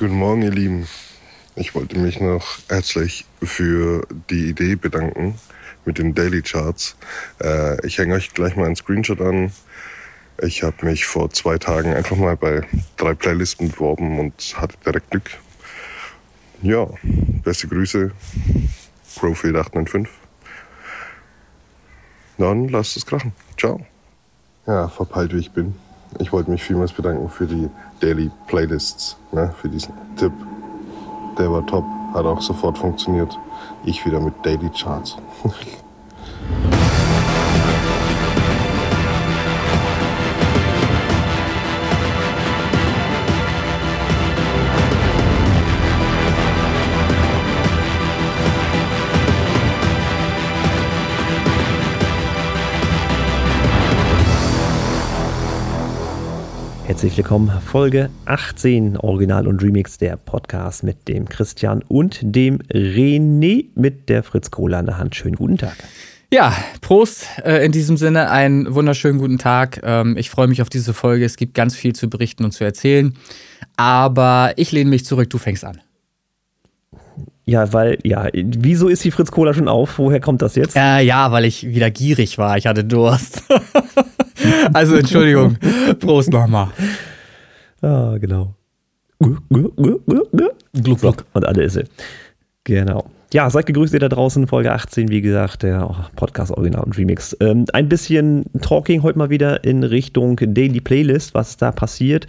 Guten Morgen, ihr Lieben. Ich wollte mich noch herzlich für die Idee bedanken mit den Daily Charts. Äh, ich hänge euch gleich mal einen Screenshot an. Ich habe mich vor zwei Tagen einfach mal bei drei Playlisten beworben und hatte direkt Glück. Ja, beste Grüße, Profield 895. Dann lasst es krachen. Ciao. Ja, verpeilt wie ich bin. Ich wollte mich vielmals bedanken für die Daily Playlists, ne, für diesen Tipp. Der war top, hat auch sofort funktioniert. Ich wieder mit Daily Charts. Herzlich willkommen, Folge 18 Original und Remix, der Podcast mit dem Christian und dem René mit der Fritz Cola in der Hand. Schönen guten Tag. Ja, Prost äh, in diesem Sinne, einen wunderschönen guten Tag. Ähm, ich freue mich auf diese Folge. Es gibt ganz viel zu berichten und zu erzählen. Aber ich lehne mich zurück, du fängst an. Ja, weil, ja, wieso ist die Fritz Cola schon auf? Woher kommt das jetzt? Äh, ja, weil ich wieder gierig war. Ich hatte Durst. also Entschuldigung. Prost nochmal. Ah, genau. Gluck, gluck. Und alle ist sie. Genau. Ja, seid gegrüßt ihr da draußen, Folge 18, wie gesagt, der Podcast Original und Remix. Ähm, ein bisschen Talking heute mal wieder in Richtung Daily Playlist, was da passiert.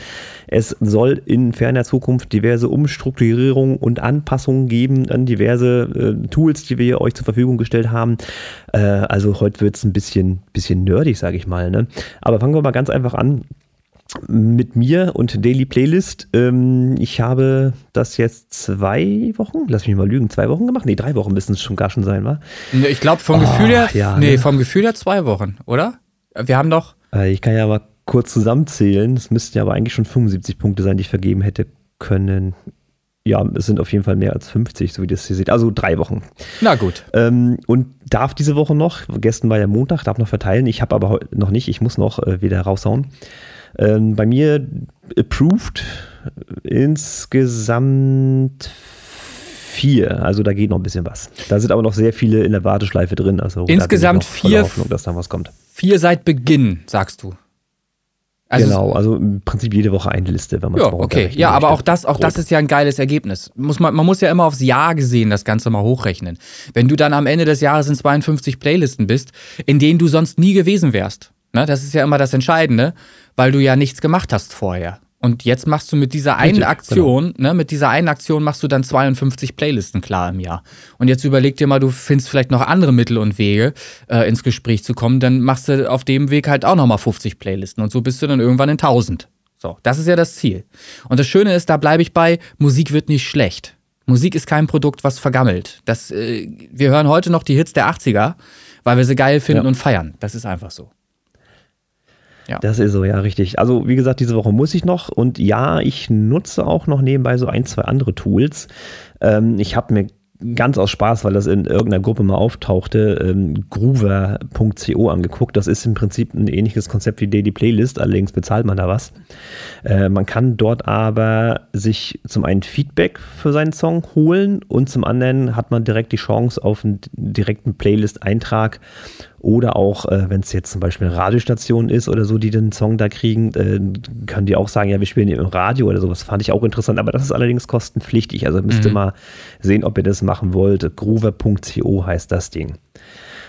Es soll in ferner Zukunft diverse Umstrukturierungen und Anpassungen geben an diverse äh, Tools, die wir euch zur Verfügung gestellt haben. Äh, also heute wird es ein bisschen, bisschen nerdig, sage ich mal. Ne? Aber fangen wir mal ganz einfach an mit mir und Daily Playlist. Ähm, ich habe das jetzt zwei Wochen, lass mich mal lügen, zwei Wochen gemacht? Nee, drei Wochen müssen es schon gar schon sein, wa? Ich glaube vom oh, Gefühl her, ja, nee, ne? vom Gefühl her zwei Wochen, oder? Wir haben doch. Äh, ich kann ja mal kurz zusammenzählen. Es müssten ja aber eigentlich schon 75 Punkte sein, die ich vergeben hätte können. Ja, es sind auf jeden Fall mehr als 50, so wie das hier seht. Also drei Wochen. Na gut. Ähm, und darf diese Woche noch, gestern war ja Montag, darf noch verteilen. Ich habe aber noch nicht, ich muss noch äh, wieder raushauen. Ähm, bei mir approved insgesamt vier. Also da geht noch ein bisschen was. Da sind aber noch sehr viele in der Warteschleife drin. Also insgesamt vier. Hoffnung, dass da was kommt. Vier seit Beginn, sagst du. Also genau, also im Prinzip jede Woche eine Liste, wenn man es Ja, okay. Ja, aber auch das, auch das ist ja ein geiles Ergebnis. Muss man, man muss ja immer aufs Jahr gesehen das Ganze mal hochrechnen. Wenn du dann am Ende des Jahres in 52 Playlisten bist, in denen du sonst nie gewesen wärst. Ne, das ist ja immer das Entscheidende weil du ja nichts gemacht hast vorher. Und jetzt machst du mit dieser einen Richtig, Aktion, genau. ne, mit dieser einen Aktion machst du dann 52 Playlisten klar im Jahr. Und jetzt überleg dir mal, du findest vielleicht noch andere Mittel und Wege, äh, ins Gespräch zu kommen, dann machst du auf dem Weg halt auch nochmal 50 Playlisten und so bist du dann irgendwann in 1000. So, das ist ja das Ziel. Und das Schöne ist, da bleibe ich bei, Musik wird nicht schlecht. Musik ist kein Produkt, was vergammelt. Das, äh, wir hören heute noch die Hits der 80er, weil wir sie geil finden ja. und feiern. Das ist einfach so. Ja. Das ist so, ja, richtig. Also, wie gesagt, diese Woche muss ich noch und ja, ich nutze auch noch nebenbei so ein, zwei andere Tools. Ähm, ich habe mir ganz aus Spaß, weil das in irgendeiner Gruppe mal auftauchte, ähm, groover.co angeguckt. Das ist im Prinzip ein ähnliches Konzept wie Daily Playlist, allerdings bezahlt man da was. Äh, man kann dort aber sich zum einen Feedback für seinen Song holen und zum anderen hat man direkt die Chance auf einen direkten Playlist-Eintrag oder auch, äh, wenn es jetzt zum Beispiel eine Radiostation ist oder so, die den Song da kriegen, äh, können die auch sagen, ja, wir spielen im Radio oder sowas. Fand ich auch interessant, aber das ist allerdings kostenpflichtig. Also müsst ihr mhm. mal sehen, ob ihr das machen wollt. Groover.co heißt das Ding.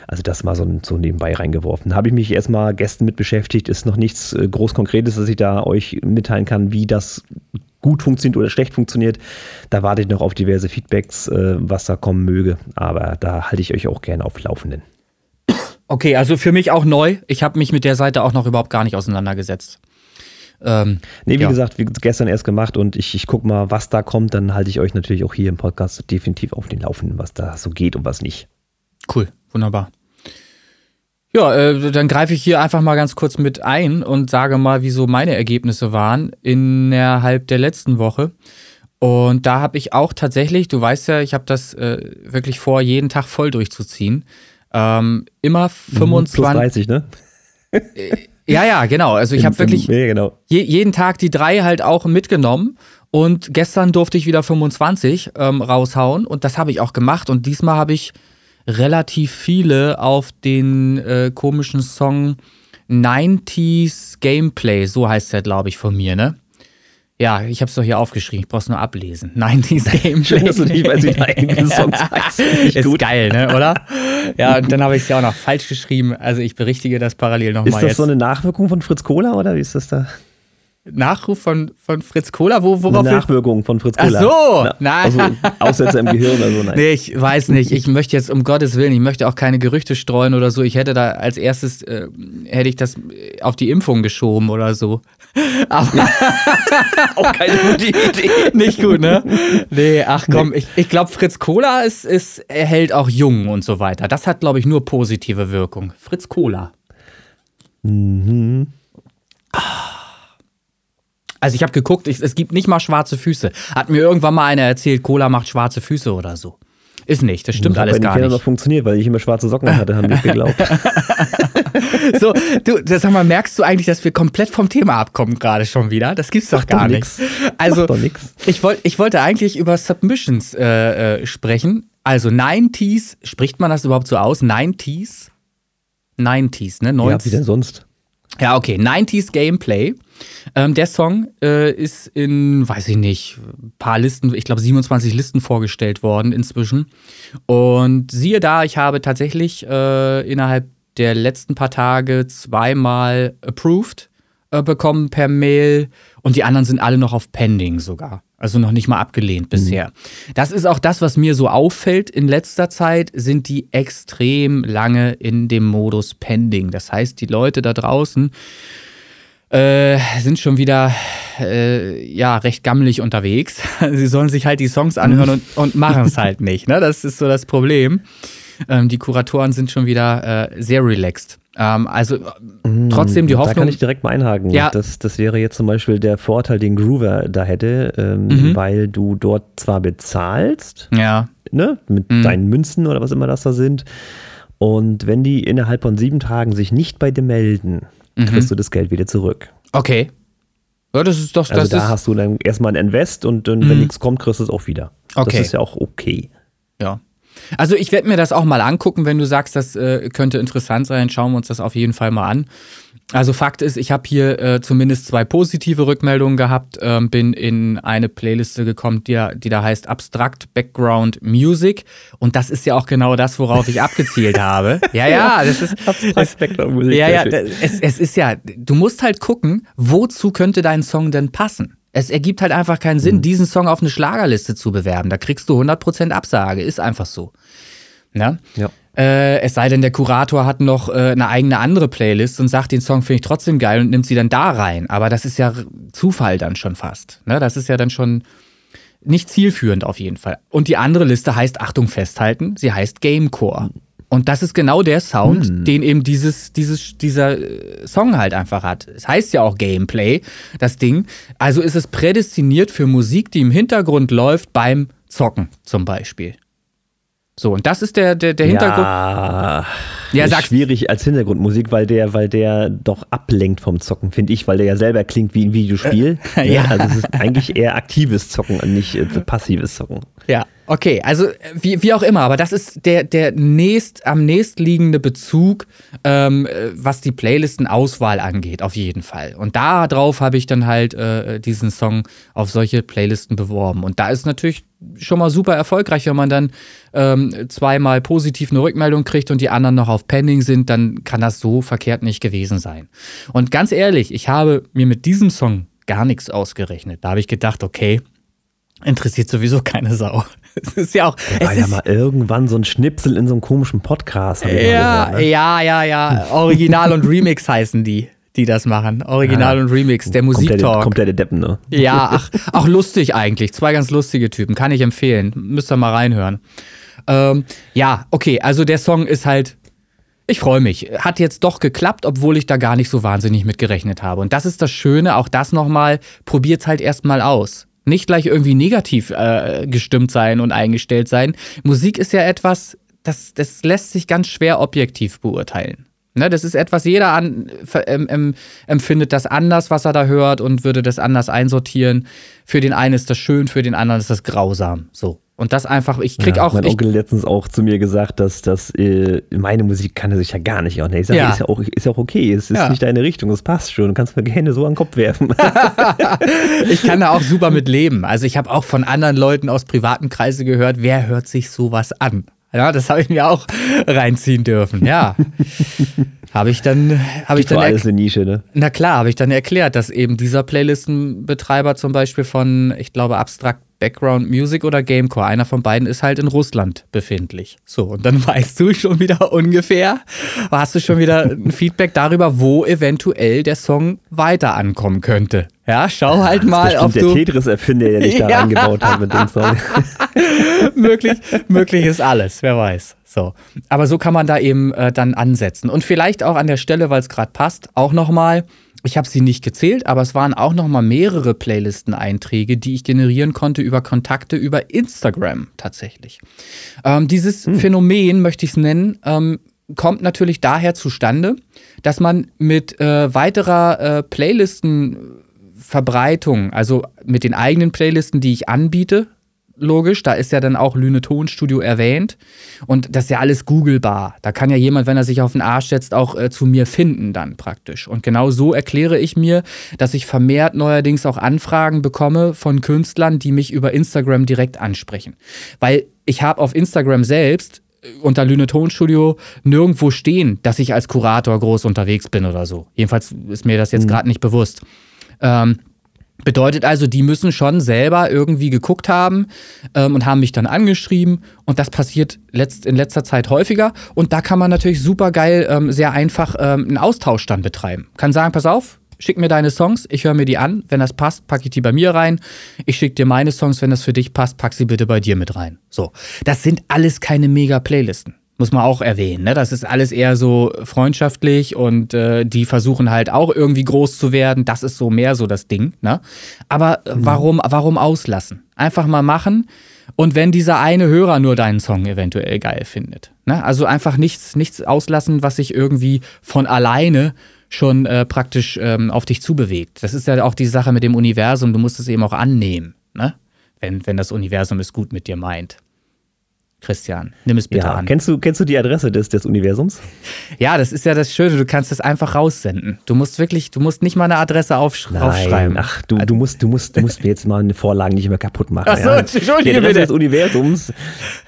Also das mal so, so nebenbei reingeworfen. Habe ich mich erstmal gestern mit beschäftigt. Ist noch nichts äh, groß Konkretes, dass ich da euch mitteilen kann, wie das gut funktioniert oder schlecht funktioniert. Da warte ich noch auf diverse Feedbacks, äh, was da kommen möge. Aber da halte ich euch auch gerne auf Laufenden. Okay, also für mich auch neu. Ich habe mich mit der Seite auch noch überhaupt gar nicht auseinandergesetzt. Ähm, nee, wie ja. gesagt, wie gestern erst gemacht und ich, ich gucke mal, was da kommt. Dann halte ich euch natürlich auch hier im Podcast definitiv auf den Laufenden, was da so geht und was nicht. Cool, wunderbar. Ja, äh, dann greife ich hier einfach mal ganz kurz mit ein und sage mal, wieso meine Ergebnisse waren innerhalb der letzten Woche. Und da habe ich auch tatsächlich, du weißt ja, ich habe das äh, wirklich vor, jeden Tag voll durchzuziehen. Ähm, immer 25. Plus 30, ne? Äh, ja, ja, genau. Also ich habe wirklich ja, genau. je, jeden Tag die drei halt auch mitgenommen Und gestern durfte ich wieder 25 ähm, raushauen und das habe ich auch gemacht. Und diesmal habe ich relativ viele auf den äh, komischen Song 90s Gameplay, so heißt der, glaube ich, von mir, ne? Ja, ich habe es doch hier aufgeschrieben, ich brauch's nur ablesen. 90s Gameplay. Du nicht, weil sie eigenen Songs heißt. Ist gut. geil, ne, oder? Ja, und dann habe ich es ja auch noch falsch geschrieben. Also ich berichtige das parallel nochmal. Ist das jetzt. so eine Nachwirkung von Fritz Kohler oder wie ist das da? Nachruf von, von Fritz Kohler? Wo, worauf Eine Nachwirkung von Fritz Kohler. Ach so, nein. Also Aussätze im Gehirn oder so, nein. Nee, ich weiß nicht. Ich möchte jetzt um Gottes Willen, ich möchte auch keine Gerüchte streuen oder so. Ich hätte da als erstes, äh, hätte ich das auf die Impfung geschoben oder so. Aber auch keine gute Idee. Nicht gut, ne? Nee, ach komm, nee. ich, ich glaube, Fritz Kohler ist, ist, erhält auch jung und so weiter. Das hat, glaube ich, nur positive Wirkung. Fritz Kohler. Mhm. Also ich habe geguckt, ich, es gibt nicht mal schwarze Füße. Hat mir irgendwann mal einer erzählt, Cola macht schwarze Füße oder so. Ist nicht, das stimmt das alles gar nicht. Das funktioniert, weil ich immer schwarze Socken hatte, haben die geglaubt. so, du, sag mal, merkst du eigentlich, dass wir komplett vom Thema abkommen gerade schon wieder? Das gibt's doch gar nicht. Also, doch ich, wollt, ich wollte eigentlich über Submissions äh, äh, sprechen. Also 90s, spricht man das überhaupt so aus? 90s? 90s, ne? 90s. Ja, wie denn sonst? Ja, okay. 90s Gameplay. Ähm, der Song äh, ist in, weiß ich nicht, paar Listen, ich glaube 27 Listen vorgestellt worden inzwischen. Und siehe da, ich habe tatsächlich äh, innerhalb der letzten paar Tage zweimal approved äh, bekommen per Mail und die anderen sind alle noch auf Pending sogar. Also noch nicht mal abgelehnt mhm. bisher. Mhm. Das ist auch das, was mir so auffällt in letzter Zeit, sind die extrem lange in dem Modus Pending. Das heißt, die Leute da draußen äh, sind schon wieder äh, ja recht gammelig unterwegs. Sie sollen sich halt die Songs anhören und, und machen es halt nicht. Ne? Das ist so das Problem. Ähm, die Kuratoren sind schon wieder äh, sehr relaxed. Ähm, also mm, trotzdem die Hoffnung. Da kann ich direkt mal einhaken. Ja. Das, das wäre jetzt zum Beispiel der Vorteil, den Groover da hätte, ähm, mhm. weil du dort zwar bezahlst, ja. ne, mit mhm. deinen Münzen oder was immer das da sind. Und wenn die innerhalb von sieben Tagen sich nicht bei dir melden, mhm. kriegst du das Geld wieder zurück. Okay. Ja, das ist doch. Also da hast du dann erstmal ein Invest und dann, wenn mhm. nichts kommt, kriegst du es auch wieder. Okay. Das ist ja auch okay. Ja. Also ich werde mir das auch mal angucken, wenn du sagst, das äh, könnte interessant sein, schauen wir uns das auf jeden Fall mal an. Also Fakt ist, ich habe hier äh, zumindest zwei positive Rückmeldungen gehabt, ähm, bin in eine Playliste gekommen, die, die da heißt Abstract Background Music und das ist ja auch genau das, worauf ich abgezielt habe. Ja, ja, das ist Abstract Background Music. Ja, ja, es, es ist ja, du musst halt gucken, wozu könnte dein Song denn passen? Es ergibt halt einfach keinen Sinn, mhm. diesen Song auf eine Schlagerliste zu bewerben. Da kriegst du 100% Absage. Ist einfach so. Ne? Ja. Äh, es sei denn, der Kurator hat noch äh, eine eigene andere Playlist und sagt, den Song finde ich trotzdem geil und nimmt sie dann da rein. Aber das ist ja Zufall dann schon fast. Ne? Das ist ja dann schon nicht zielführend auf jeden Fall. Und die andere Liste heißt, Achtung, festhalten, sie heißt Gamecore. Mhm. Und das ist genau der Sound, hm. den eben dieses, dieses, dieser äh, Song halt einfach hat. Es heißt ja auch Gameplay, das Ding. Also ist es prädestiniert für Musik, die im Hintergrund läuft beim Zocken zum Beispiel. So, und das ist der, der, der Hintergrund. Ja, ja ist schwierig als Hintergrundmusik, weil der, weil der doch ablenkt vom Zocken, finde ich, weil der ja selber klingt wie ein Videospiel. ja. ja. Also es ist eigentlich eher aktives Zocken und nicht äh, passives Zocken. Ja, Okay, also wie, wie auch immer, aber das ist der, der nächst, am nächstliegende Bezug, ähm, was die Playlistenauswahl angeht, auf jeden Fall. Und darauf habe ich dann halt äh, diesen Song auf solche Playlisten beworben. Und da ist natürlich schon mal super erfolgreich, wenn man dann ähm, zweimal positiv eine Rückmeldung kriegt und die anderen noch auf Pending sind, dann kann das so verkehrt nicht gewesen sein. Und ganz ehrlich, ich habe mir mit diesem Song gar nichts ausgerechnet. Da habe ich gedacht, okay, interessiert sowieso keine Sau. Es ist ja auch. Da war ja mal irgendwann so ein Schnipsel in so einem komischen Podcast. Ja, gehört, ne? ja, ja, ja. Original und Remix heißen die, die das machen. Original ja. und Remix, der Musiktalk. Kommt der, der Deppen, ne? Ja, ach, auch lustig eigentlich. Zwei ganz lustige Typen. Kann ich empfehlen. Müsst ihr mal reinhören. Ähm, ja, okay, also der Song ist halt ich freue mich. Hat jetzt doch geklappt, obwohl ich da gar nicht so wahnsinnig mit gerechnet habe. Und das ist das Schöne, auch das nochmal, probiert es halt erstmal aus nicht gleich irgendwie negativ äh, gestimmt sein und eingestellt sein. Musik ist ja etwas, das, das lässt sich ganz schwer objektiv beurteilen. Ne, das ist etwas, jeder an, ähm, empfindet das anders, was er da hört und würde das anders einsortieren. Für den einen ist das schön, für den anderen ist das grausam. So. Und das einfach, ich krieg ja, auch. Mein Onkel letztens auch zu mir gesagt, dass, dass äh, meine Musik kann er sich ja gar nicht auch. Ich sage, ja. ist ja auch, ist ja auch okay, es ist ja. nicht deine Richtung, es passt schon. Du kannst mir gerne so an den Kopf werfen. ich kann da auch super mit leben. Also ich habe auch von anderen Leuten aus privaten Kreisen gehört, wer hört sich sowas an? Ja, das habe ich mir auch reinziehen dürfen. Ja. habe ich dann habe ich dann alles eine Nische, ne? Na klar, habe ich dann erklärt, dass eben dieser Playlistenbetreiber zum Beispiel von, ich glaube, Abstract Background Music oder Gamecore. Einer von beiden ist halt in Russland befindlich. So, und dann weißt du schon wieder ungefähr, hast du schon wieder ein Feedback darüber, wo eventuell der Song weiter ankommen könnte. Ja, schau halt das mal, ob der du. Der Tetris-Erfinder, der dich da ja. eingebaut hat mit dem Song. möglich, möglich ist alles, wer weiß. So. Aber so kann man da eben äh, dann ansetzen. Und vielleicht auch an der Stelle, weil es gerade passt, auch nochmal ich habe sie nicht gezählt, aber es waren auch noch mal mehrere Playlisten-Einträge, die ich generieren konnte über Kontakte über Instagram tatsächlich. Ähm, dieses hm. Phänomen, möchte ich es nennen, ähm, kommt natürlich daher zustande, dass man mit äh, weiterer äh, Playlisten-Verbreitung, also mit den eigenen Playlisten, die ich anbiete, logisch. Da ist ja dann auch Lüne Tonstudio erwähnt. Und das ist ja alles googelbar. Da kann ja jemand, wenn er sich auf den Arsch setzt, auch äh, zu mir finden dann praktisch. Und genau so erkläre ich mir, dass ich vermehrt neuerdings auch Anfragen bekomme von Künstlern, die mich über Instagram direkt ansprechen. Weil ich habe auf Instagram selbst äh, unter Lüne Tonstudio nirgendwo stehen, dass ich als Kurator groß unterwegs bin oder so. Jedenfalls ist mir das jetzt mhm. gerade nicht bewusst. Ähm, Bedeutet also, die müssen schon selber irgendwie geguckt haben ähm, und haben mich dann angeschrieben. Und das passiert letzt, in letzter Zeit häufiger. Und da kann man natürlich super geil, ähm, sehr einfach ähm, einen Austausch dann betreiben. Kann sagen, pass auf, schick mir deine Songs, ich höre mir die an. Wenn das passt, packe ich die bei mir rein. Ich schicke dir meine Songs, wenn das für dich passt, pack sie bitte bei dir mit rein. So, das sind alles keine Mega-Playlisten muss man auch erwähnen. Ne? Das ist alles eher so freundschaftlich und äh, die versuchen halt auch irgendwie groß zu werden. Das ist so mehr so das Ding. Ne? Aber mhm. warum, warum auslassen? Einfach mal machen. Und wenn dieser eine Hörer nur deinen Song eventuell geil findet. Ne? Also einfach nichts, nichts auslassen, was sich irgendwie von alleine schon äh, praktisch ähm, auf dich zubewegt. Das ist ja auch die Sache mit dem Universum. Du musst es eben auch annehmen, ne? wenn, wenn das Universum es gut mit dir meint. Christian, nimm es bitte ja, an. Kennst du, kennst du die Adresse des, des Universums? Ja, das ist ja das Schöne, du kannst es einfach raussenden. Du musst wirklich, du musst nicht mal eine Adresse aufsch Nein, aufschreiben. Ach, du, du, musst, du, musst, du musst mir jetzt mal eine Vorlage nicht mehr kaputt machen. Ach so, ja. Entschuldige die Adresse bitte. des Universums,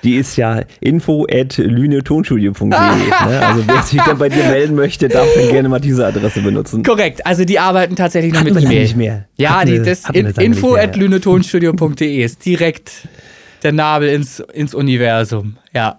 die ist ja info at lünetonstudio.de. ne? Also wer sich dann bei dir melden möchte, darf dann gerne mal diese Adresse benutzen. Korrekt, also die arbeiten tatsächlich nur mit E-Mail. nicht mehr. Ja, die, das info at lünetonstudio.de ist direkt der Nabel ins, ins Universum. Ja.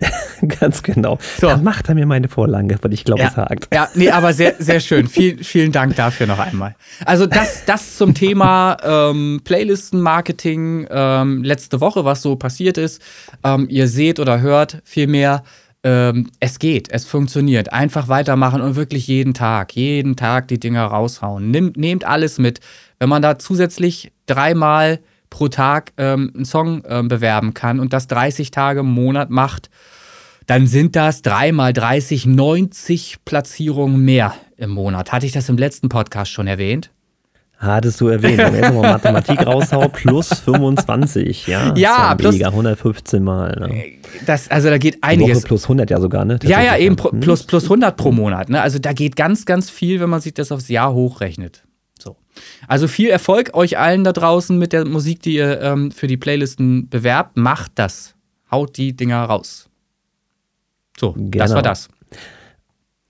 Ganz genau. So. Dann macht er mir meine Vorlage, weil ich glaube, ja, es hakt. Ja, nee, aber sehr, sehr schön. Viel, vielen Dank dafür noch einmal. Also das, das zum Thema ähm, Playlisten-Marketing ähm, letzte Woche, was so passiert ist. Ähm, ihr seht oder hört vielmehr, ähm, es geht, es funktioniert. Einfach weitermachen und wirklich jeden Tag, jeden Tag die Dinger raushauen. Nehmt, nehmt alles mit. Wenn man da zusätzlich dreimal pro Tag ähm, einen Song ähm, bewerben kann und das 30 Tage im Monat macht, dann sind das 3 mal 30, 90 Platzierungen mehr im Monat. Hatte ich das im letzten Podcast schon erwähnt? Hattest du erwähnt, wenn ich mal Mathematik raushau, plus 25, ja. Ja, plus. Mega, 115 Mal. Ne? Das, also da geht einiges. Woche plus 100 ja sogar, ne? Ja, ja, eben hm? plus, plus 100 pro Monat. Ne? Also da geht ganz, ganz viel, wenn man sich das aufs Jahr hochrechnet. Also viel Erfolg euch allen da draußen mit der Musik, die ihr ähm, für die Playlisten bewerbt. Macht das. Haut die Dinger raus. So, genau. das war das.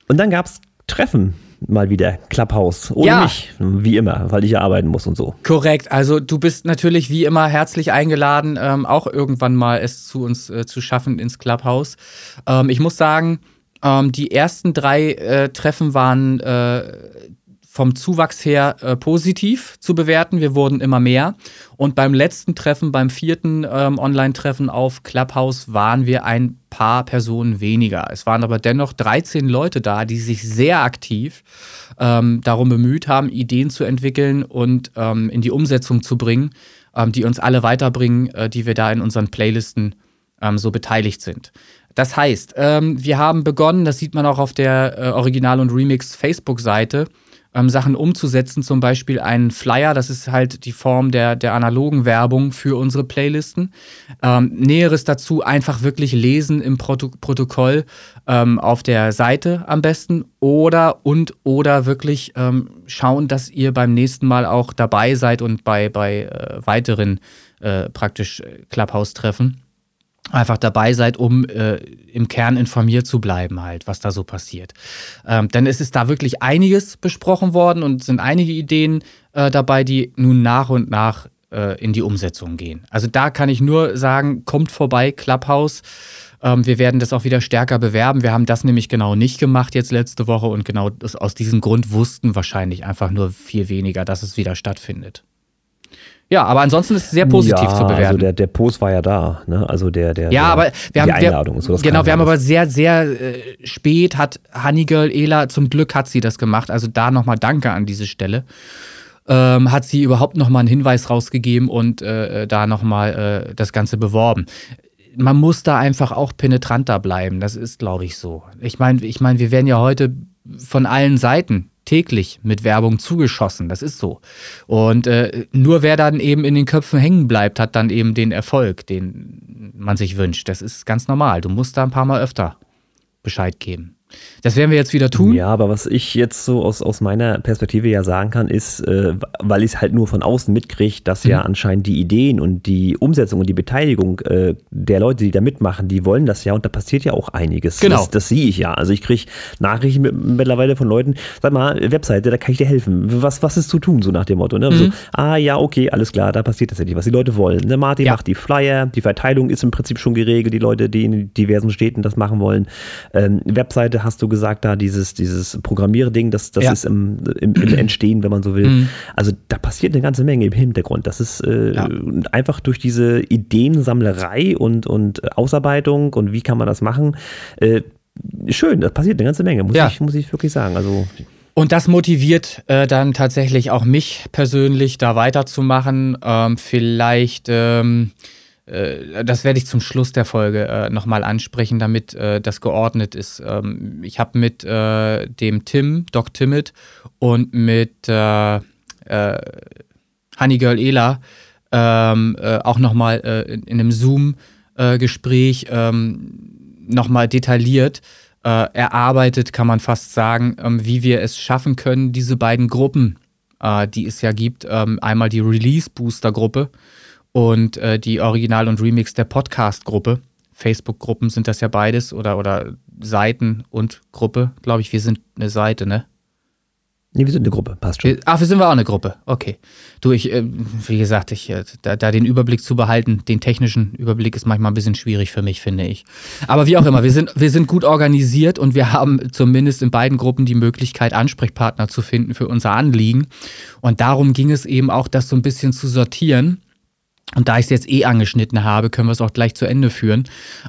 Und dann gab es Treffen mal wieder, Clubhouse. Ohne ja. mich, wie immer, weil ich ja arbeiten muss und so. Korrekt. Also du bist natürlich wie immer herzlich eingeladen, ähm, auch irgendwann mal es zu uns äh, zu schaffen ins Clubhouse. Ähm, ich muss sagen, ähm, die ersten drei äh, Treffen waren äh, vom Zuwachs her äh, positiv zu bewerten. Wir wurden immer mehr. Und beim letzten Treffen, beim vierten ähm, Online-Treffen auf Clubhouse, waren wir ein paar Personen weniger. Es waren aber dennoch 13 Leute da, die sich sehr aktiv ähm, darum bemüht haben, Ideen zu entwickeln und ähm, in die Umsetzung zu bringen, ähm, die uns alle weiterbringen, äh, die wir da in unseren Playlisten ähm, so beteiligt sind. Das heißt, ähm, wir haben begonnen, das sieht man auch auf der äh, Original- und Remix-Facebook-Seite, ähm, Sachen umzusetzen, zum Beispiel einen Flyer, das ist halt die Form der, der analogen Werbung für unsere Playlisten. Ähm, Näheres dazu einfach wirklich lesen im Proto Protokoll ähm, auf der Seite am besten oder und oder wirklich ähm, schauen, dass ihr beim nächsten Mal auch dabei seid und bei, bei äh, weiteren äh, praktisch Clubhouse-Treffen einfach dabei seid, um äh, im Kern informiert zu bleiben, halt, was da so passiert. Ähm, denn es ist da wirklich einiges besprochen worden und sind einige Ideen äh, dabei, die nun nach und nach äh, in die Umsetzung gehen. Also da kann ich nur sagen, kommt vorbei, Clubhouse. Ähm, wir werden das auch wieder stärker bewerben. Wir haben das nämlich genau nicht gemacht jetzt letzte Woche und genau aus diesem Grund wussten wahrscheinlich einfach nur viel weniger, dass es wieder stattfindet. Ja, aber ansonsten ist es sehr positiv ja, zu bewerten. Also der, der Post war ja da, ne? Also der, der, ja, aber wir haben, die Einladung. So, genau, wir haben aber sehr, sehr äh, spät hat Honeygirl Ela, zum Glück hat sie das gemacht. Also da nochmal Danke an diese Stelle. Ähm, hat sie überhaupt nochmal einen Hinweis rausgegeben und äh, da nochmal äh, das Ganze beworben. Man muss da einfach auch penetranter bleiben. Das ist, glaube ich, so. Ich meine, ich mein, wir werden ja heute von allen Seiten täglich mit Werbung zugeschossen. Das ist so. Und äh, nur wer dann eben in den Köpfen hängen bleibt, hat dann eben den Erfolg, den man sich wünscht. Das ist ganz normal. Du musst da ein paar Mal öfter Bescheid geben. Das werden wir jetzt wieder tun. Ja, aber was ich jetzt so aus, aus meiner Perspektive ja sagen kann, ist, äh, weil ich es halt nur von außen mitkriege, dass mhm. ja anscheinend die Ideen und die Umsetzung und die Beteiligung äh, der Leute, die da mitmachen, die wollen das ja und da passiert ja auch einiges. Genau. Das, das sehe ich ja. Also ich kriege Nachrichten mit, mittlerweile von Leuten, sag mal, Webseite, da kann ich dir helfen. Was, was ist zu tun, so nach dem Motto. Ne? Mhm. So, ah ja, okay, alles klar, da passiert tatsächlich, was die Leute wollen. Ne? Martin ja. macht die Flyer, die Verteilung ist im Prinzip schon geregelt, die Leute, die in diversen Städten das machen wollen. Ähm, Webseite hast du gesagt, da dieses, dieses Programmierding, das, das ja. ist im, im, im, Entstehen, wenn man so will. Mhm. Also da passiert eine ganze Menge im Hintergrund. Das ist äh, ja. einfach durch diese Ideensammlerei und, und Ausarbeitung und wie kann man das machen, äh, schön, das passiert eine ganze Menge, muss, ja. ich, muss ich wirklich sagen. Also und das motiviert äh, dann tatsächlich auch mich persönlich, da weiterzumachen. Ähm, vielleicht ähm, äh, das werde ich zum Schluss der Folge äh, nochmal ansprechen, damit äh, das geordnet ist. Ähm, ich habe mit äh, dem Tim, Doc Timid und mit äh, äh, Honeygirl Ela ähm, äh, auch nochmal äh, in, in, einem Zoom-Gespräch ähm, nochmal detailliert erarbeitet, kann man fast sagen, ähm, wie wir es schaffen können, diese beiden Gruppen, die es ja gibt, ähm, einmal die Release-Booster-Gruppe, und äh, die Original und Remix der Podcast-Gruppe. Facebook-Gruppen sind das ja beides oder, oder Seiten und Gruppe, glaube ich. Wir sind eine Seite, ne? Nee, wir sind eine Gruppe, passt schon. Ach, wir sind wir auch eine Gruppe, okay. Du, ich, äh, wie gesagt, ich, äh, da, da, den Überblick zu behalten, den technischen Überblick ist manchmal ein bisschen schwierig für mich, finde ich. Aber wie auch immer, wir sind, wir sind gut organisiert und wir haben zumindest in beiden Gruppen die Möglichkeit, Ansprechpartner zu finden für unser Anliegen. Und darum ging es eben auch, das so ein bisschen zu sortieren und da ich es jetzt eh angeschnitten habe, können wir es auch gleich zu Ende führen.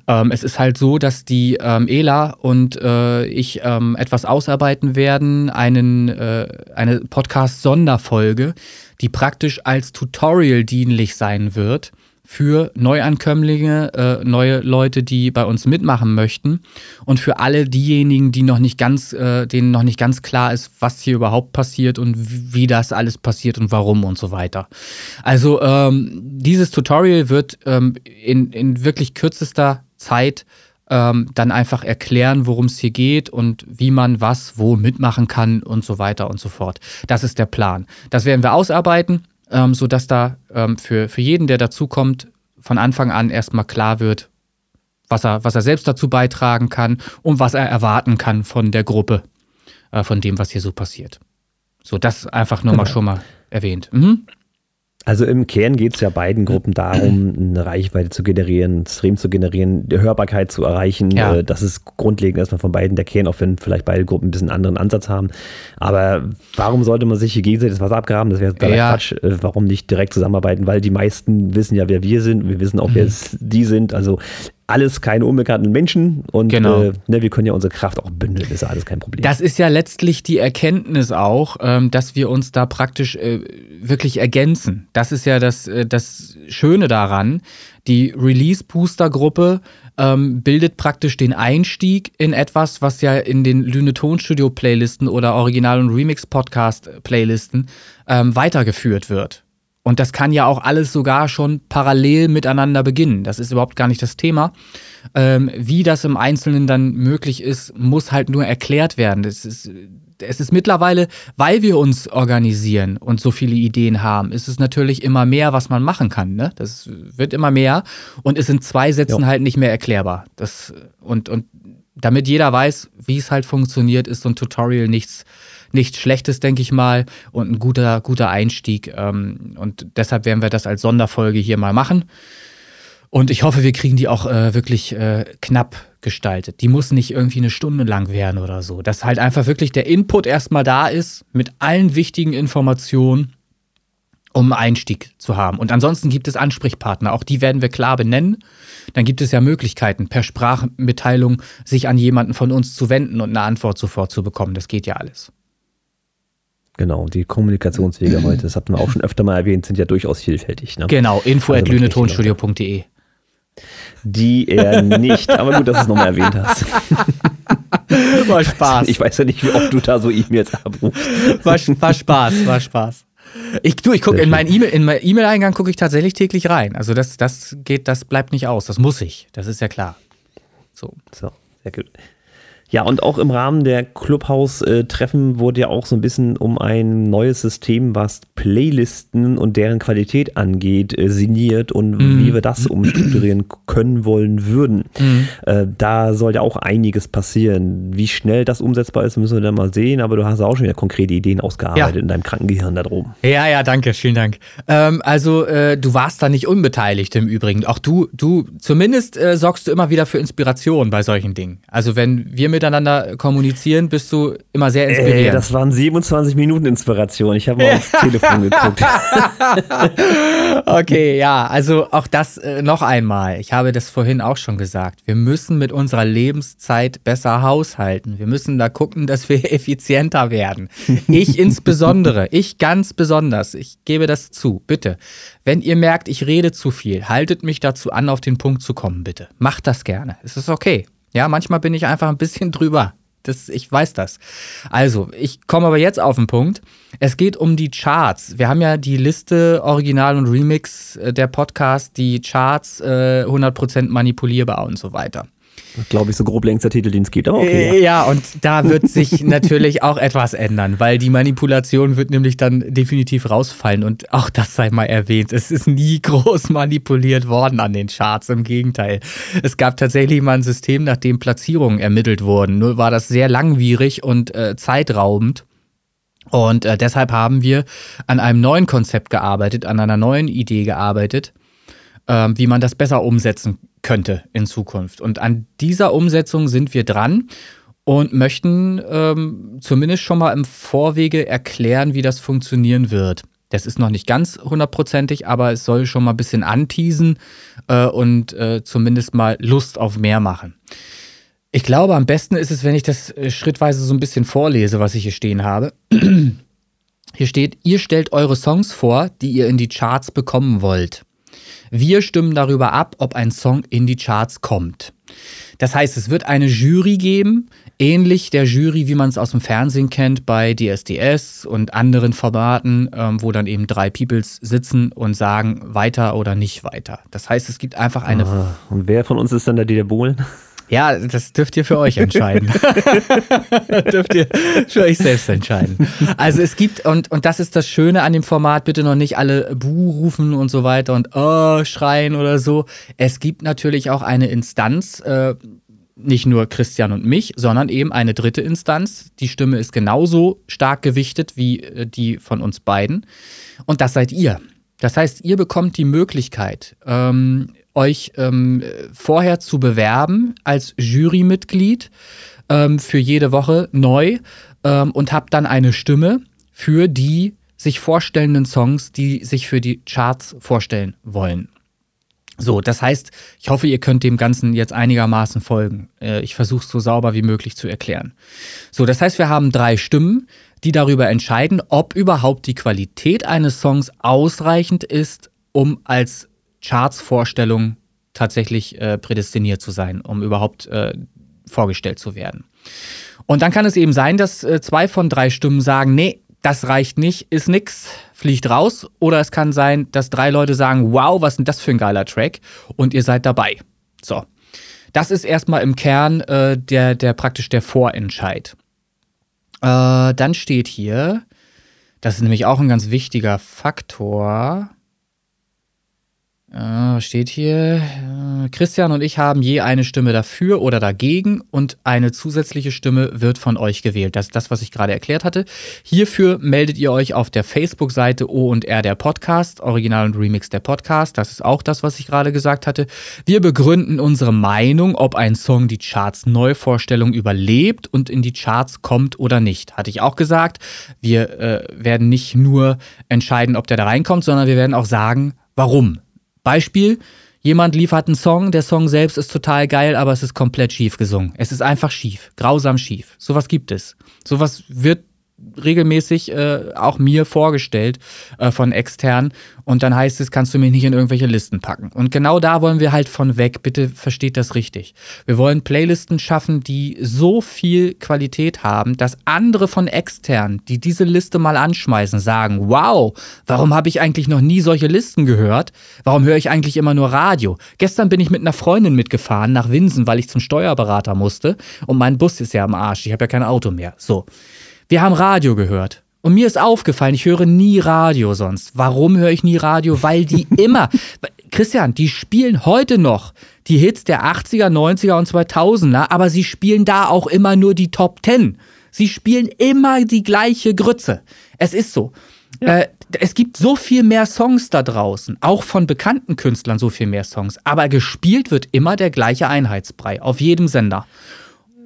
Ähm, es ist halt so, dass die ähm, Ela und äh, ich ähm, etwas ausarbeiten werden, einen, äh, eine Podcast-Sonderfolge, die praktisch als Tutorial dienlich sein wird für Neuankömmlinge, äh, neue Leute, die bei uns mitmachen möchten und für alle diejenigen, die noch nicht ganz, äh, denen noch nicht ganz klar ist, was hier überhaupt passiert und wie das alles passiert und warum und so weiter. Also ähm, dieses Tutorial wird ähm, in, in wirklich kürzester Zeit ähm, dann einfach erklären, worum es hier geht und wie man was wo mitmachen kann und so weiter und so fort. Das ist der Plan. Das werden wir ausarbeiten ähm, sodass da ähm, für, für jeden, der dazukommt, von Anfang an erstmal klar wird, was er, was er selbst dazu beitragen kann und was er erwarten kann von der Gruppe, äh, von dem, was hier so passiert. So, das einfach nur genau. mal schon mal erwähnt. Mhm. Also im Kern geht es ja beiden Gruppen darum, eine Reichweite zu generieren, Stream zu generieren, die Hörbarkeit zu erreichen. Ja. Äh, das ist grundlegend erstmal von beiden der Kern, auch wenn vielleicht beide Gruppen ein bisschen anderen Ansatz haben. Aber warum sollte man sich hier gegenseitig das Wasser abgraben? Das wäre ja. Quatsch. Äh, warum nicht direkt zusammenarbeiten? Weil die meisten wissen ja, wer wir sind. Wir wissen auch, mhm. wer die sind. Also alles keine unbekannten Menschen und genau. äh, ne, wir können ja unsere Kraft auch bündeln, ist ja alles kein Problem. Das ist ja letztlich die Erkenntnis auch, ähm, dass wir uns da praktisch äh, wirklich ergänzen. Das ist ja das, äh, das Schöne daran. Die Release-Booster-Gruppe ähm, bildet praktisch den Einstieg in etwas, was ja in den Lüne Tonstudio Playlisten oder Original- und Remix-Podcast Playlisten ähm, weitergeführt wird. Und das kann ja auch alles sogar schon parallel miteinander beginnen. Das ist überhaupt gar nicht das Thema. Ähm, wie das im Einzelnen dann möglich ist, muss halt nur erklärt werden. Es ist, es ist mittlerweile, weil wir uns organisieren und so viele Ideen haben, ist es natürlich immer mehr, was man machen kann. Ne? Das wird immer mehr und ist in zwei Sätzen ja. halt nicht mehr erklärbar. Das, und, und damit jeder weiß, wie es halt funktioniert, ist so ein Tutorial nichts nichts Schlechtes, denke ich mal, und ein guter, guter Einstieg. Ähm, und deshalb werden wir das als Sonderfolge hier mal machen. Und ich hoffe, wir kriegen die auch äh, wirklich äh, knapp gestaltet. Die muss nicht irgendwie eine Stunde lang werden oder so. Dass halt einfach wirklich der Input erstmal da ist mit allen wichtigen Informationen, um einen Einstieg zu haben. Und ansonsten gibt es Ansprechpartner. Auch die werden wir klar benennen. Dann gibt es ja Möglichkeiten, per Sprachmitteilung sich an jemanden von uns zu wenden und eine Antwort sofort zu bekommen. Das geht ja alles. Genau, die Kommunikationswege heute, das hatten wir auch schon öfter mal erwähnt, sind ja durchaus vielfältig. Ne? Genau, info also. Die er nicht, aber gut, dass du es nochmal erwähnt hast. War Spaß. Ich weiß ja nicht, wie oft du da so E-Mails abrufst. War, war Spaß, war Spaß. Ich, du, ich gucke in meinen E-Mail, in meinen E-Mail-Eingang gucke ich tatsächlich täglich rein. Also das, das geht, das bleibt nicht aus. Das muss ich. Das ist ja klar. So. So, sehr gut. Ja, und auch im Rahmen der Clubhouse-Treffen wurde ja auch so ein bisschen um ein neues System, was Playlisten und deren Qualität angeht, äh, signiert und mm. wie wir das umstrukturieren können wollen würden. Mm. Äh, da soll ja auch einiges passieren. Wie schnell das umsetzbar ist, müssen wir dann mal sehen, aber du hast auch schon wieder konkrete Ideen ausgearbeitet ja. in deinem Krankengehirn da droben. Ja, ja, danke, vielen Dank. Ähm, also, äh, du warst da nicht unbeteiligt im Übrigen. Auch du, du, zumindest äh, sorgst du immer wieder für Inspiration bei solchen Dingen. Also, wenn wir miteinander kommunizieren, bist du immer sehr inspirierend. Ey, das waren 27 Minuten Inspiration. Ich habe mal aufs Telefon geguckt. okay, ja, also auch das äh, noch einmal. Ich habe das vorhin auch schon gesagt. Wir müssen mit unserer Lebenszeit besser haushalten. Wir müssen da gucken, dass wir effizienter werden. Ich insbesondere, ich ganz besonders. Ich gebe das zu. Bitte. Wenn ihr merkt, ich rede zu viel, haltet mich dazu an, auf den Punkt zu kommen, bitte. Macht das gerne. Es ist okay. Ja, manchmal bin ich einfach ein bisschen drüber. Das, ich weiß das. Also, ich komme aber jetzt auf den Punkt. Es geht um die Charts. Wir haben ja die Liste Original und Remix äh, der Podcast, die Charts äh, 100% manipulierbar und so weiter glaube ich, so grob längster Titel, den es gibt. Aber okay. Ja. ja, und da wird sich natürlich auch etwas ändern, weil die Manipulation wird nämlich dann definitiv rausfallen. Und auch das sei mal erwähnt. Es ist nie groß manipuliert worden an den Charts. Im Gegenteil. Es gab tatsächlich mal ein System, nach dem Platzierungen ermittelt wurden. Nur war das sehr langwierig und äh, zeitraubend. Und äh, deshalb haben wir an einem neuen Konzept gearbeitet, an einer neuen Idee gearbeitet, äh, wie man das besser umsetzen könnte in Zukunft. Und an dieser Umsetzung sind wir dran und möchten ähm, zumindest schon mal im Vorwege erklären, wie das funktionieren wird. Das ist noch nicht ganz hundertprozentig, aber es soll schon mal ein bisschen anteasen äh, und äh, zumindest mal Lust auf mehr machen. Ich glaube, am besten ist es, wenn ich das äh, schrittweise so ein bisschen vorlese, was ich hier stehen habe. Hier steht, ihr stellt eure Songs vor, die ihr in die Charts bekommen wollt. Wir stimmen darüber ab, ob ein Song in die Charts kommt. Das heißt, es wird eine Jury geben, ähnlich der Jury, wie man es aus dem Fernsehen kennt bei DSDS und anderen Formaten, ähm, wo dann eben drei Peoples sitzen und sagen weiter oder nicht weiter. Das heißt, es gibt einfach eine. Ah, und wer von uns ist dann der Bohlen? Ja, das dürft ihr für euch entscheiden. dürft ihr für euch selbst entscheiden. Also es gibt, und, und das ist das Schöne an dem Format, bitte noch nicht alle Buh rufen und so weiter und oh, schreien oder so. Es gibt natürlich auch eine Instanz, äh, nicht nur Christian und mich, sondern eben eine dritte Instanz. Die Stimme ist genauso stark gewichtet wie äh, die von uns beiden. Und das seid ihr. Das heißt, ihr bekommt die Möglichkeit, ähm, euch ähm, vorher zu bewerben als Jurymitglied ähm, für jede Woche neu ähm, und habt dann eine Stimme für die sich vorstellenden Songs, die sich für die Charts vorstellen wollen. So, das heißt, ich hoffe, ihr könnt dem Ganzen jetzt einigermaßen folgen. Äh, ich versuche es so sauber wie möglich zu erklären. So, das heißt, wir haben drei Stimmen, die darüber entscheiden, ob überhaupt die Qualität eines Songs ausreichend ist, um als Charts-Vorstellung tatsächlich äh, prädestiniert zu sein, um überhaupt äh, vorgestellt zu werden. Und dann kann es eben sein, dass äh, zwei von drei Stimmen sagen, nee, das reicht nicht, ist nix, fliegt raus. Oder es kann sein, dass drei Leute sagen, wow, was ist denn das für ein geiler Track? Und ihr seid dabei. So. Das ist erstmal im Kern äh, der, der praktisch der Vorentscheid. Äh, dann steht hier, das ist nämlich auch ein ganz wichtiger Faktor. Äh, steht hier, äh, Christian und ich haben je eine Stimme dafür oder dagegen und eine zusätzliche Stimme wird von euch gewählt. Das ist das, was ich gerade erklärt hatte. Hierfür meldet ihr euch auf der Facebook-Seite O und R der Podcast, Original und Remix der Podcast. Das ist auch das, was ich gerade gesagt hatte. Wir begründen unsere Meinung, ob ein Song die Charts Neuvorstellung überlebt und in die Charts kommt oder nicht. Hatte ich auch gesagt. Wir äh, werden nicht nur entscheiden, ob der da reinkommt, sondern wir werden auch sagen, warum. Beispiel, jemand liefert einen Song, der Song selbst ist total geil, aber es ist komplett schief gesungen. Es ist einfach schief, grausam schief. Sowas gibt es. Sowas wird regelmäßig äh, auch mir vorgestellt äh, von extern und dann heißt es, kannst du mich nicht in irgendwelche Listen packen. Und genau da wollen wir halt von weg, bitte versteht das richtig. Wir wollen Playlisten schaffen, die so viel Qualität haben, dass andere von extern, die diese Liste mal anschmeißen, sagen, wow, warum habe ich eigentlich noch nie solche Listen gehört? Warum höre ich eigentlich immer nur Radio? Gestern bin ich mit einer Freundin mitgefahren nach Winsen, weil ich zum Steuerberater musste und mein Bus ist ja am Arsch, ich habe ja kein Auto mehr. So. Wir haben Radio gehört. Und mir ist aufgefallen, ich höre nie Radio sonst. Warum höre ich nie Radio? Weil die immer, Christian, die spielen heute noch die Hits der 80er, 90er und 2000er, aber sie spielen da auch immer nur die Top 10. Sie spielen immer die gleiche Grütze. Es ist so. Ja. Äh, es gibt so viel mehr Songs da draußen, auch von bekannten Künstlern so viel mehr Songs, aber gespielt wird immer der gleiche Einheitsbrei auf jedem Sender.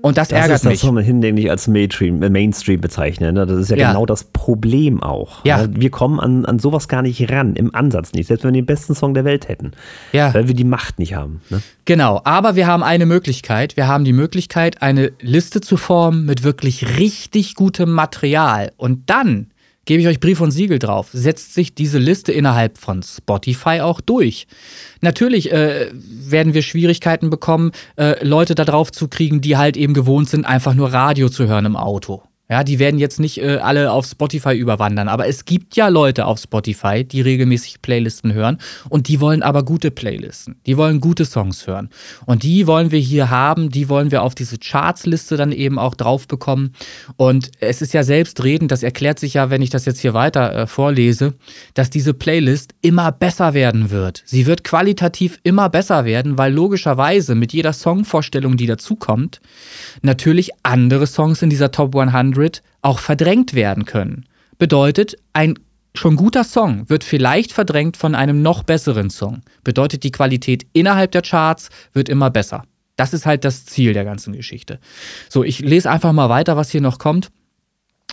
Und das, das ärgert ist das, mich. Das soll man hinlänglich als Mainstream, äh, Mainstream bezeichnen. Ne? Das ist ja, ja, genau das Problem auch. Ja. Ne? Wir kommen an, an sowas gar nicht ran, im Ansatz nicht, selbst wenn wir den besten Song der Welt hätten. Ja. Weil wir die Macht nicht haben. Ne? Genau, aber wir haben eine Möglichkeit. Wir haben die Möglichkeit, eine Liste zu formen mit wirklich richtig gutem Material. Und dann gebe ich euch Brief und Siegel drauf, setzt sich diese Liste innerhalb von Spotify auch durch. Natürlich äh, werden wir Schwierigkeiten bekommen, äh, Leute da drauf zu kriegen, die halt eben gewohnt sind, einfach nur Radio zu hören im Auto. Ja, die werden jetzt nicht äh, alle auf Spotify überwandern, aber es gibt ja Leute auf Spotify, die regelmäßig Playlisten hören und die wollen aber gute Playlisten. Die wollen gute Songs hören. Und die wollen wir hier haben, die wollen wir auf diese Chartsliste dann eben auch drauf bekommen. Und es ist ja selbstredend, das erklärt sich ja, wenn ich das jetzt hier weiter äh, vorlese, dass diese Playlist immer besser werden wird. Sie wird qualitativ immer besser werden, weil logischerweise mit jeder Songvorstellung, die dazukommt, natürlich andere Songs in dieser Top 100 auch verdrängt werden können. Bedeutet, ein schon guter Song wird vielleicht verdrängt von einem noch besseren Song. Bedeutet, die Qualität innerhalb der Charts wird immer besser. Das ist halt das Ziel der ganzen Geschichte. So, ich lese einfach mal weiter, was hier noch kommt.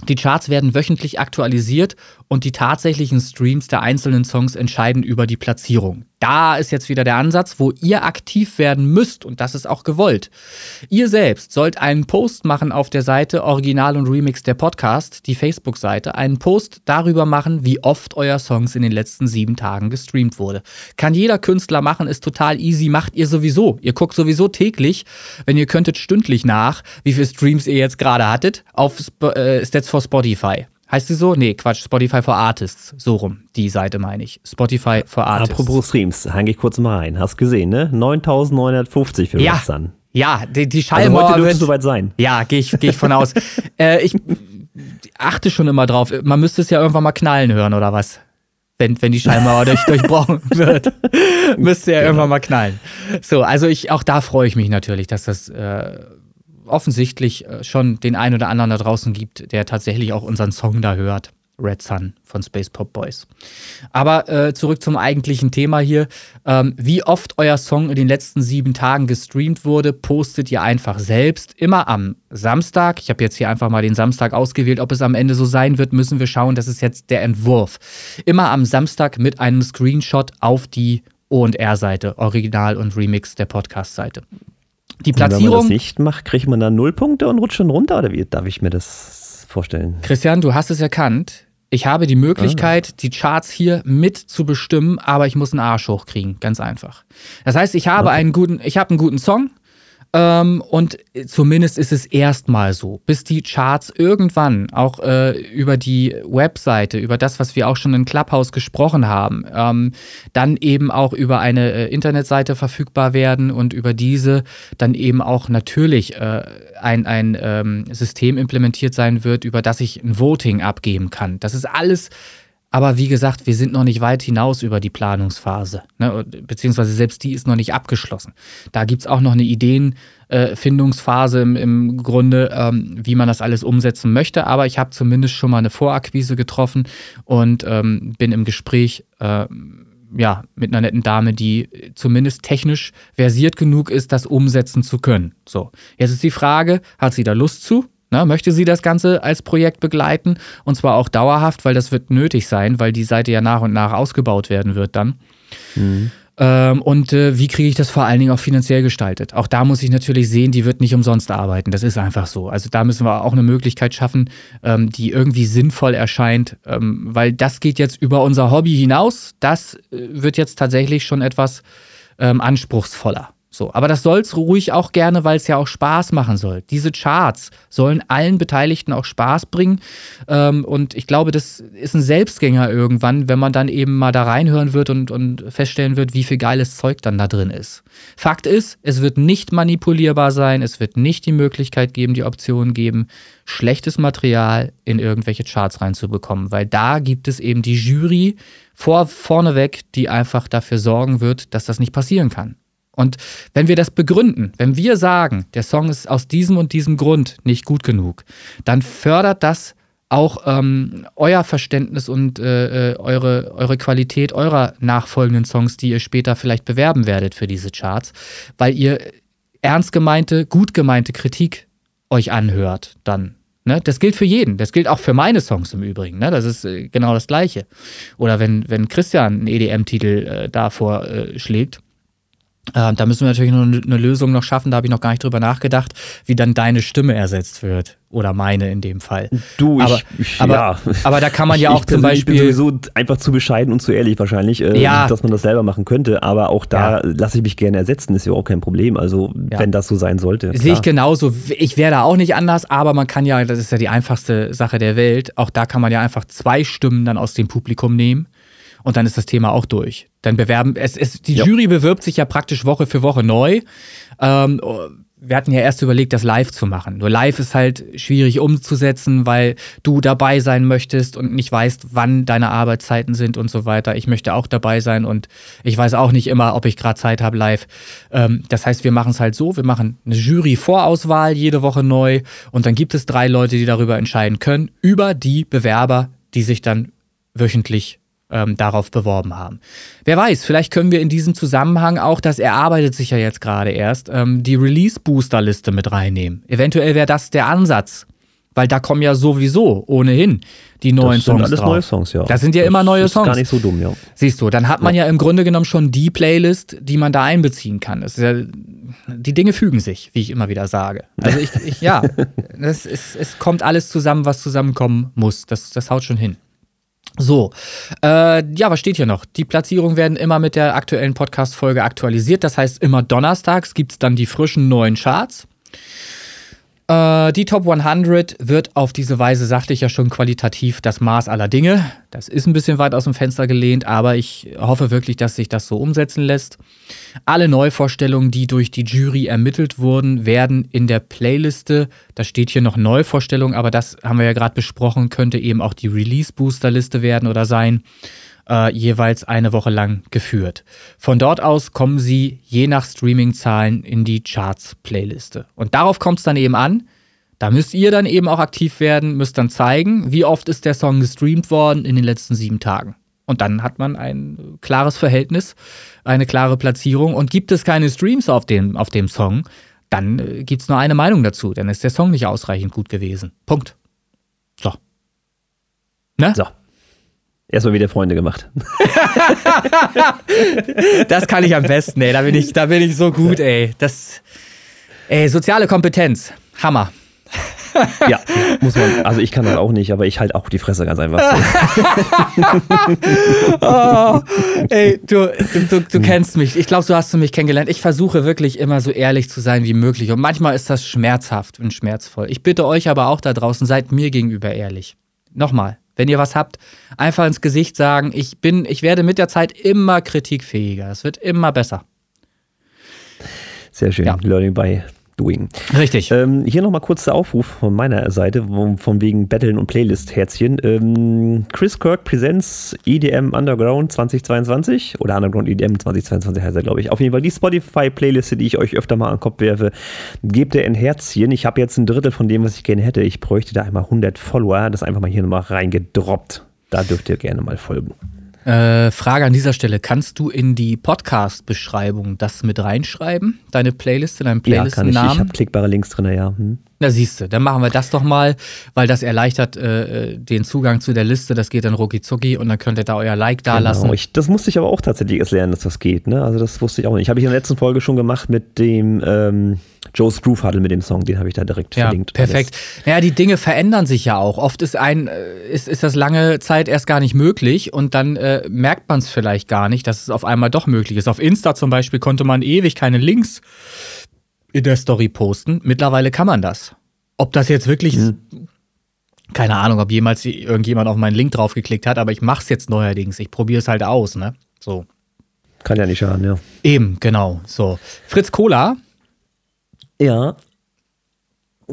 Die Charts werden wöchentlich aktualisiert und die tatsächlichen Streams der einzelnen Songs entscheiden über die Platzierung. Da ist jetzt wieder der Ansatz, wo ihr aktiv werden müsst und das ist auch gewollt. Ihr selbst sollt einen Post machen auf der Seite Original und Remix der Podcast, die Facebook-Seite, einen Post darüber machen, wie oft euer Songs in den letzten sieben Tagen gestreamt wurde. Kann jeder Künstler machen, ist total easy, macht ihr sowieso. Ihr guckt sowieso täglich, wenn ihr könntet stündlich nach, wie viele Streams ihr jetzt gerade hattet, auf äh, Stats for Spotify. Heißt sie so? Nee, Quatsch, Spotify for Artists. So rum, die Seite meine ich. Spotify for Artists. Apropos Streams, hänge ich kurz mal rein. Hast gesehen, ne? 9950 für ja. dann. Ja, die, die Schallmauer also heute wird soweit sein. Ja, gehe ich, geh ich von aus. äh, ich achte schon immer drauf. Man müsste es ja irgendwann mal knallen hören, oder was? Wenn, wenn die Schallmauer durch, durchbrochen wird. müsste ja genau. irgendwann mal knallen. So, also ich, auch da freue ich mich natürlich, dass das äh, offensichtlich äh, schon den einen oder anderen da draußen gibt, der tatsächlich auch unseren Song da hört. Red Sun von Space Pop Boys. Aber äh, zurück zum eigentlichen Thema hier. Ähm, wie oft euer Song in den letzten sieben Tagen gestreamt wurde, postet ihr einfach selbst. Immer am Samstag. Ich habe jetzt hier einfach mal den Samstag ausgewählt. Ob es am Ende so sein wird, müssen wir schauen. Das ist jetzt der Entwurf. Immer am Samstag mit einem Screenshot auf die O&R-Seite, Original und Remix der Podcast-Seite. Die Platzierung. wenn man das nicht macht, kriegt man dann null Punkte und rutscht schon runter oder wie darf ich mir das vorstellen? Christian, du hast es erkannt. Ich habe die Möglichkeit, ah. die Charts hier mit zu bestimmen, aber ich muss einen Arsch hochkriegen, ganz einfach. Das heißt, ich habe okay. einen guten, ich habe einen guten Song, ähm, und zumindest ist es erstmal so, bis die Charts irgendwann auch äh, über die Webseite, über das, was wir auch schon in Clubhouse gesprochen haben, ähm, dann eben auch über eine äh, Internetseite verfügbar werden und über diese dann eben auch natürlich äh, ein, ein ähm, System implementiert sein wird, über das ich ein Voting abgeben kann. Das ist alles aber wie gesagt, wir sind noch nicht weit hinaus über die Planungsphase, ne? beziehungsweise selbst die ist noch nicht abgeschlossen. Da gibt es auch noch eine Ideenfindungsphase äh, im, im, Grunde, ähm, wie man das alles umsetzen möchte. Aber ich habe zumindest schon mal eine Vorakquise getroffen und ähm, bin im Gespräch äh, ja, mit einer netten Dame, die zumindest technisch versiert genug ist, das umsetzen zu können. So, jetzt ist die Frage, hat sie da Lust zu? Na, möchte sie das Ganze als Projekt begleiten und zwar auch dauerhaft, weil das wird nötig sein, weil die Seite ja nach und nach ausgebaut werden wird dann. Mhm. Ähm, und äh, wie kriege ich das vor allen Dingen auch finanziell gestaltet? Auch da muss ich natürlich sehen, die wird nicht umsonst arbeiten. Das ist einfach so. Also da müssen wir auch eine Möglichkeit schaffen, ähm, die irgendwie sinnvoll erscheint, ähm, weil das geht jetzt über unser Hobby hinaus. Das äh, wird jetzt tatsächlich schon etwas ähm, anspruchsvoller. So, aber das soll es ruhig auch gerne, weil es ja auch Spaß machen soll. Diese Charts sollen allen Beteiligten auch Spaß bringen. Ähm, und ich glaube, das ist ein Selbstgänger irgendwann, wenn man dann eben mal da reinhören wird und, und feststellen wird, wie viel geiles Zeug dann da drin ist. Fakt ist, es wird nicht manipulierbar sein, es wird nicht die Möglichkeit geben, die Option geben, schlechtes Material in irgendwelche Charts reinzubekommen, weil da gibt es eben die Jury vor, vorneweg, die einfach dafür sorgen wird, dass das nicht passieren kann. Und wenn wir das begründen, wenn wir sagen, der Song ist aus diesem und diesem Grund nicht gut genug, dann fördert das auch ähm, euer Verständnis und äh, äh, eure, eure Qualität eurer nachfolgenden Songs, die ihr später vielleicht bewerben werdet für diese Charts, weil ihr ernst gemeinte, gut gemeinte Kritik euch anhört dann. Ne? Das gilt für jeden. Das gilt auch für meine Songs im Übrigen. Ne? Das ist äh, genau das Gleiche. Oder wenn, wenn Christian einen EDM-Titel äh, davor äh, schlägt, da müssen wir natürlich noch eine Lösung noch schaffen, da habe ich noch gar nicht drüber nachgedacht, wie dann deine Stimme ersetzt wird. Oder meine in dem Fall. Du, aber, ich, aber, ja. aber da kann man ja auch zum Beispiel. Ich bin sowieso einfach zu bescheiden und zu ehrlich wahrscheinlich, äh, ja. dass man das selber machen könnte. Aber auch da ja. lasse ich mich gerne ersetzen, ist ja auch kein Problem. Also, wenn das so sein sollte. Sehe ich genauso. Ich wäre da auch nicht anders, aber man kann ja, das ist ja die einfachste Sache der Welt, auch da kann man ja einfach zwei Stimmen dann aus dem Publikum nehmen und dann ist das Thema auch durch. Dann bewerben, es, es, die ja. Jury bewirbt sich ja praktisch Woche für Woche neu. Ähm, wir hatten ja erst überlegt, das live zu machen. Nur live ist halt schwierig umzusetzen, weil du dabei sein möchtest und nicht weißt, wann deine Arbeitszeiten sind und so weiter. Ich möchte auch dabei sein und ich weiß auch nicht immer, ob ich gerade Zeit habe live. Ähm, das heißt, wir machen es halt so, wir machen eine Jury-Vorauswahl jede Woche neu und dann gibt es drei Leute, die darüber entscheiden können, über die Bewerber, die sich dann wöchentlich ähm, darauf beworben haben. Wer weiß, vielleicht können wir in diesem Zusammenhang auch, das erarbeitet sich ja jetzt gerade erst, ähm, die Release-Booster-Liste mit reinnehmen. Eventuell wäre das der Ansatz, weil da kommen ja sowieso ohnehin die neuen das Songs sind alles drauf. neue Songs, ja. Das sind ja das immer neue ist Songs. Gar nicht so dumm, ja. Siehst du, dann hat man ja. ja im Grunde genommen schon die Playlist, die man da einbeziehen kann. Ja, die Dinge fügen sich, wie ich immer wieder sage. Also ich, ich ja, das ist, es kommt alles zusammen, was zusammenkommen muss. Das, das haut schon hin. So, äh, ja, was steht hier noch? Die Platzierungen werden immer mit der aktuellen Podcast-Folge aktualisiert. Das heißt, immer donnerstags gibt es dann die frischen neuen Charts. Äh, die Top 100 wird auf diese Weise, sagte ich ja schon, qualitativ das Maß aller Dinge. Das ist ein bisschen weit aus dem Fenster gelehnt, aber ich hoffe wirklich, dass sich das so umsetzen lässt. Alle Neuvorstellungen, die durch die Jury ermittelt wurden, werden in der Playliste, da steht hier noch Neuvorstellung, aber das haben wir ja gerade besprochen, könnte eben auch die Release-Booster-Liste werden oder sein äh, jeweils eine Woche lang geführt. Von dort aus kommen sie je nach Streaming-Zahlen in die Charts-Playliste. Und darauf kommt es dann eben an. Da müsst ihr dann eben auch aktiv werden, müsst dann zeigen, wie oft ist der Song gestreamt worden in den letzten sieben Tagen. Und dann hat man ein klares Verhältnis, eine klare Platzierung. Und gibt es keine Streams auf dem, auf dem Song, dann äh, gibt es nur eine Meinung dazu. Dann ist der Song nicht ausreichend gut gewesen. Punkt. So. Ne? So. Erstmal wieder Freunde gemacht. das kann ich am besten, ey. Da bin ich, da bin ich so gut, ey. Das, ey, soziale Kompetenz. Hammer. ja, muss man. Also ich kann das auch nicht, aber ich halte auch die Fresse ganz einfach. oh, ey, du, du, du, kennst mich. Ich glaube, du hast mich kennengelernt. Ich versuche wirklich immer so ehrlich zu sein wie möglich. Und manchmal ist das schmerzhaft und schmerzvoll. Ich bitte euch aber auch da draußen, seid mir gegenüber ehrlich. Nochmal, wenn ihr was habt, einfach ins Gesicht sagen, ich bin, ich werde mit der Zeit immer kritikfähiger. Es wird immer besser. Sehr schön. Ja. Learning by doing. Richtig. Ähm, hier nochmal kurz der Aufruf von meiner Seite, von wegen Battlen und Playlist-Herzchen. Ähm, Chris Kirk Presents EDM Underground 2022 oder Underground EDM 2022 heißt er, glaube ich. Auf jeden Fall die Spotify-Playliste, die ich euch öfter mal an den Kopf werfe, gebt ihr ein Herzchen. Ich habe jetzt ein Drittel von dem, was ich gerne hätte. Ich bräuchte da einmal 100 Follower. Das einfach mal hier nochmal reingedroppt. Da dürft ihr gerne mal folgen. Äh, Frage an dieser Stelle: Kannst du in die Podcast-Beschreibung das mit reinschreiben? Deine Playlist, deinen Playlist-Namen? Ja, kann ich. Ich habe klickbare Links drin, ja. Hm. Na, siehst du, dann machen wir das doch mal, weil das erleichtert äh, äh den Zugang zu der Liste. Das geht dann rucki zucki und dann könnt ihr da euer Like da genau. lassen. Ich, das musste ich aber auch tatsächlich erst lernen, dass das geht. Ne? Also, das wusste ich auch nicht. Habe ich in der letzten Folge schon gemacht mit dem. Ähm Joe's Groove Huddle mit dem Song, den habe ich da direkt ja, verlinkt. Perfekt. Naja, die Dinge verändern sich ja auch. Oft ist ein, äh, ist, ist das lange Zeit erst gar nicht möglich und dann äh, merkt man es vielleicht gar nicht, dass es auf einmal doch möglich ist. Auf Insta zum Beispiel konnte man ewig keine Links in der Story posten. Mittlerweile kann man das. Ob das jetzt wirklich. Mhm. Keine Ahnung, ob jemals irgendjemand auf meinen Link draufgeklickt hat, aber ich mache es jetzt neuerdings. Ich probiere es halt aus, ne? So. Kann ja nicht schaden, ja. Eben, genau. So. Fritz Cola ja.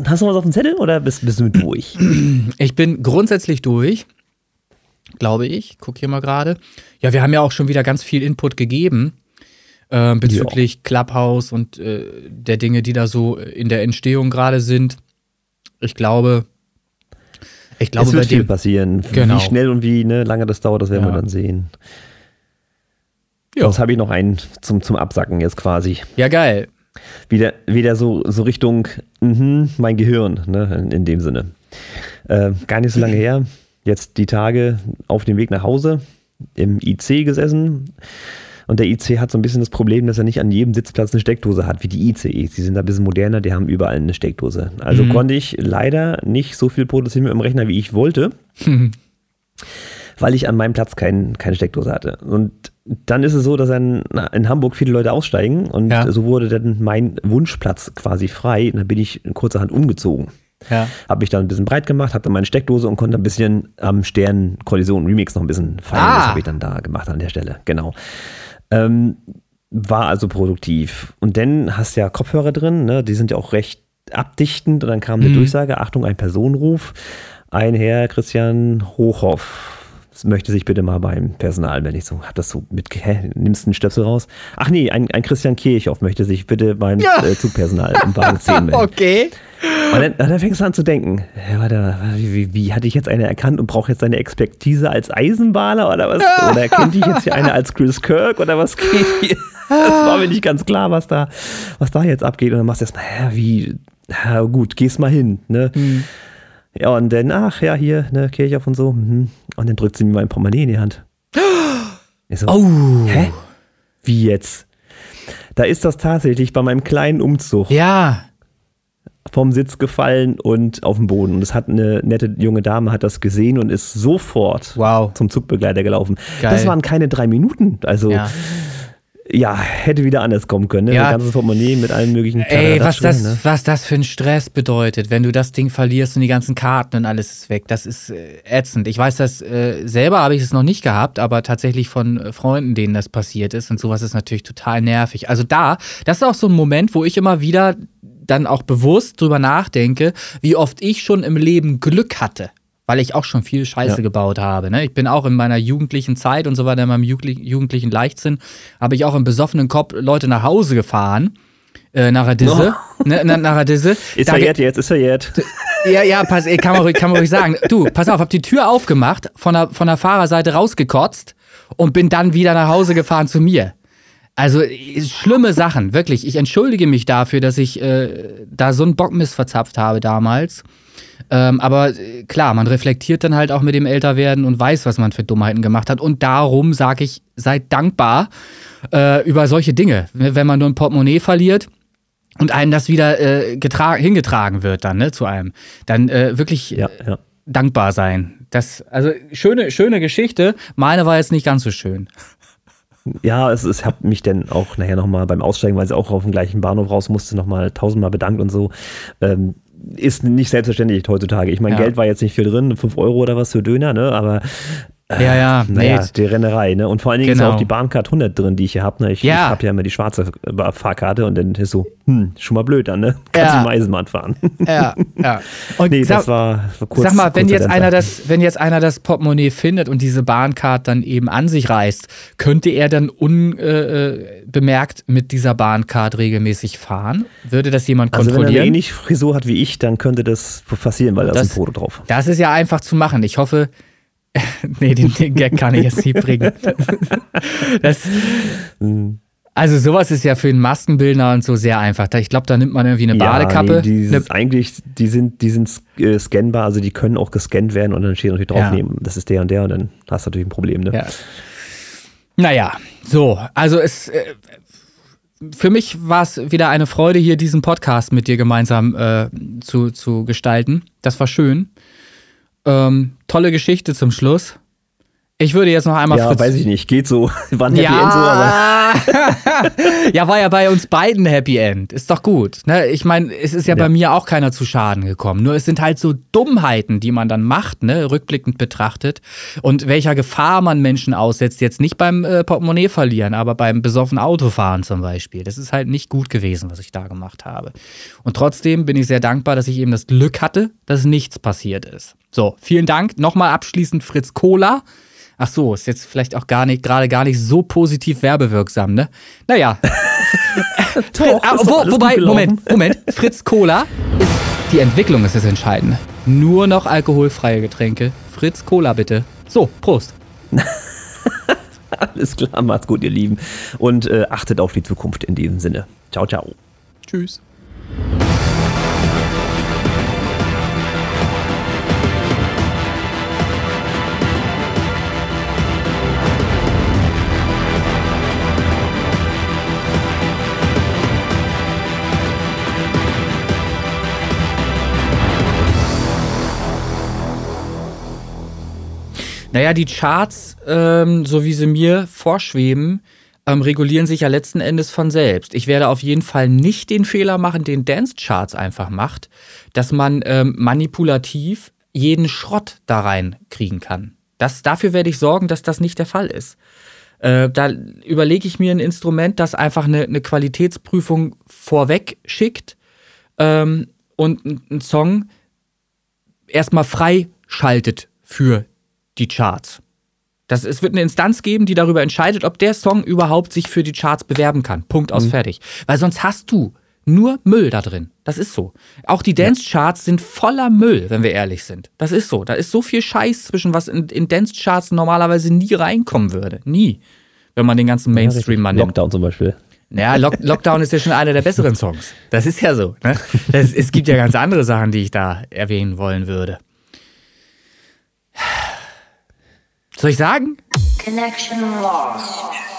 Hast du was auf dem Zettel oder bist, bist du durch? Ich bin grundsätzlich durch, glaube ich. Guck hier mal gerade. Ja, wir haben ja auch schon wieder ganz viel Input gegeben äh, bezüglich ja. Clubhouse und äh, der Dinge, die da so in der Entstehung gerade sind. Ich glaube, ich glaube, es wird viel passieren. Genau. Wie schnell und wie ne, lange das dauert, das werden ja. wir dann sehen. Ja. Sonst habe ich noch einen zum, zum Absacken jetzt quasi. Ja, geil. Wieder, wieder so, so Richtung mh, mein Gehirn, ne, in, in dem Sinne. Äh, gar nicht so lange her, jetzt die Tage auf dem Weg nach Hause im IC gesessen. Und der IC hat so ein bisschen das Problem, dass er nicht an jedem Sitzplatz eine Steckdose hat, wie die ICEs. Die sind da ein bisschen moderner, die haben überall eine Steckdose. Also mhm. konnte ich leider nicht so viel produzieren mit dem Rechner, wie ich wollte. weil ich an meinem Platz kein, keine Steckdose hatte. Und dann ist es so, dass in, in Hamburg viele Leute aussteigen und ja. so wurde dann mein Wunschplatz quasi frei. Und dann bin ich in kurzerhand umgezogen. Ja. Habe mich dann ein bisschen breit gemacht, hatte meine Steckdose und konnte ein bisschen am Stern Kollision Remix noch ein bisschen feiern. Ah. Das habe ich dann da gemacht an der Stelle. Genau. Ähm, war also produktiv. Und dann hast du ja Kopfhörer drin, ne? die sind ja auch recht abdichtend. Und dann kam eine mhm. Durchsage: Achtung, ein Personenruf. Ein Herr Christian Hochhoff möchte sich bitte mal beim Personal, wenn ich so, hab das so mit, hä, nimmst einen Stöpsel raus? Ach nee, ein, ein Christian Kirchhoff möchte sich bitte beim ja. äh, Zugpersonal im Wagen 10 melden. Okay. Und dann, dann, fängst du an zu denken, warte, wie, wie, hatte ich jetzt eine erkannt und brauche jetzt seine Expertise als Eisenbahner oder was? Oder kennt ich jetzt hier eine als Chris Kirk oder was geht hier? Das war mir nicht ganz klar, was da, was da jetzt abgeht. Und dann machst du erstmal, hä, wie, ja, gut, gehst mal hin, ne? Hm. Ja, und dann, ach ja, hier, ne, Kirchhoff und so. Mhm. Und dann drückt sie mir mein Portemonnaie in die Hand. Ich so, oh. hä? Wie jetzt? Da ist das tatsächlich bei meinem kleinen Umzug. Ja. Vom Sitz gefallen und auf dem Boden. Und es hat eine nette junge Dame hat das gesehen und ist sofort wow. zum Zugbegleiter gelaufen. Geil. Das waren keine drei Minuten. Also ja ja, hätte wieder anders kommen können. Ne? Ja. Ein ganzes Portemonnaie mit allen möglichen Ey, was das, ne? was das für ein Stress bedeutet, wenn du das Ding verlierst und die ganzen Karten und alles ist weg. Das ist äh, ätzend. Ich weiß das, äh, selber habe ich es noch nicht gehabt, aber tatsächlich von äh, Freunden, denen das passiert ist und sowas ist natürlich total nervig. Also da, das ist auch so ein Moment, wo ich immer wieder dann auch bewusst drüber nachdenke, wie oft ich schon im Leben Glück hatte weil ich auch schon viel Scheiße ja. gebaut habe. Ne? Ich bin auch in meiner jugendlichen Zeit und so weiter, in meinem jugendlichen Leichtsinn, habe ich auch im besoffenen Kopf Leute nach Hause gefahren. Äh, nach der Disse. Oh. Ne, nach der Disse. Ist verjährt jetzt, ist verjährt. Ja, ja, pass, ey, kann, man ruhig, kann man ruhig sagen. Du, pass auf, hab die Tür aufgemacht, von der, von der Fahrerseite rausgekotzt und bin dann wieder nach Hause gefahren zu mir. Also schlimme Sachen, wirklich. Ich entschuldige mich dafür, dass ich äh, da so einen Bockmist verzapft habe damals. Ähm, aber äh, klar, man reflektiert dann halt auch mit dem Älterwerden und weiß, was man für Dummheiten gemacht hat. Und darum sage ich, seid dankbar äh, über solche Dinge. Wenn man nur ein Portemonnaie verliert, und einem das wieder äh, hingetragen wird dann, ne, zu einem. Dann äh, wirklich ja, ja. dankbar sein. Das, also schöne, schöne Geschichte. Meine war jetzt nicht ganz so schön. Ja, es, es hat mich dann auch nachher nochmal beim Aussteigen, weil sie auch auf dem gleichen Bahnhof raus musste, nochmal tausendmal bedankt und so. Ähm, ist nicht selbstverständlich heutzutage. Ich meine, ja. Geld war jetzt nicht viel drin, 5 Euro oder was für Döner, ne? Aber ja, ja, naja, nee. die Rennerei, ne? Und vor allen Dingen genau. ist auch die Bahncard 100 drin, die ich hier habe. Ne? Ich, ja. ich habe ja immer die schwarze Fahrkarte und dann ist so, hm, schon mal blöd dann, ne? Kannst ja. du Eisenbahn fahren. Ja, ja. Und nee, sag, das war, war kurz. Sag mal, wenn jetzt, einer das, wenn jetzt einer das Portemonnaie findet und diese Bahncard dann eben an sich reißt, könnte er dann unbemerkt äh, mit dieser Bahncard regelmäßig fahren? Würde das jemand kontrollieren? Also wenn er eine ähnliche Frisur hat wie ich, dann könnte das passieren, weil da ist ein Foto drauf. Das ist ja einfach zu machen. Ich hoffe, nee, den, den, Gag kann ich jetzt nicht bringen. Das, also sowas ist ja für einen Maskenbildner und so sehr einfach. Ich glaube, da nimmt man irgendwie eine Badekappe. Nee, die, eigentlich, die sind, die sind äh, scannbar, also die können auch gescannt werden und dann steht natürlich drauf, ja. das ist der und der und dann hast du natürlich ein Problem. Ne? Ja. Naja, so, also es, äh, für mich war es wieder eine Freude, hier diesen Podcast mit dir gemeinsam äh, zu, zu gestalten. Das war schön. Ähm, tolle Geschichte zum Schluss. Ich würde jetzt noch einmal. Ja, Fritz weiß ich nicht. Geht so. War ein Happy ja. End so, aber. ja, war ja bei uns beiden Happy End. Ist doch gut. Ne? Ich meine, es ist ja, ja, bei mir auch keiner zu Schaden gekommen. Nur es sind halt so Dummheiten, die man dann macht, ne? rückblickend betrachtet. Und welcher Gefahr man Menschen aussetzt. Jetzt nicht beim äh, Portemonnaie verlieren, aber beim besoffen Autofahren zum Beispiel. Das ist halt nicht gut gewesen, was ich da gemacht habe. Und trotzdem bin ich sehr dankbar, dass ich eben das Glück hatte, dass nichts passiert ist. So, vielen Dank. Nochmal abschließend Fritz Kohler. Ach so, ist jetzt vielleicht auch gar nicht, gerade gar nicht so positiv werbewirksam, ne? Naja. Doch, ah, wo, wobei, Moment, Moment. Fritz Cola ist, die Entwicklung ist das Entscheidende. Nur noch alkoholfreie Getränke. Fritz Cola bitte. So, Prost. Alles klar, macht's gut, ihr Lieben. Und äh, achtet auf die Zukunft in diesem Sinne. Ciao, ciao. Tschüss. Naja, die Charts, ähm, so wie sie mir vorschweben, ähm, regulieren sich ja letzten Endes von selbst. Ich werde auf jeden Fall nicht den Fehler machen, den Dance Charts einfach macht, dass man ähm, manipulativ jeden Schrott da rein kriegen kann. Das, dafür werde ich sorgen, dass das nicht der Fall ist. Äh, da überlege ich mir ein Instrument, das einfach eine, eine Qualitätsprüfung vorweg schickt ähm, und einen Song erstmal freischaltet für die Charts. Das, es wird eine Instanz geben, die darüber entscheidet, ob der Song überhaupt sich für die Charts bewerben kann. Punkt aus mhm. fertig. Weil sonst hast du nur Müll da drin. Das ist so. Auch die Dance-Charts sind voller Müll, wenn wir ehrlich sind. Das ist so. Da ist so viel Scheiß zwischen, was in, in Dance-Charts normalerweise nie reinkommen würde. Nie. Wenn man den ganzen Mainstream mal nimmt. Lockdown zum Beispiel. Naja, Lock Lockdown ist ja schon einer der besseren Songs. Das ist ja so. Ne? Das, es gibt ja ganz andere Sachen, die ich da erwähnen wollen würde. Soll ich sagen? Connection lost.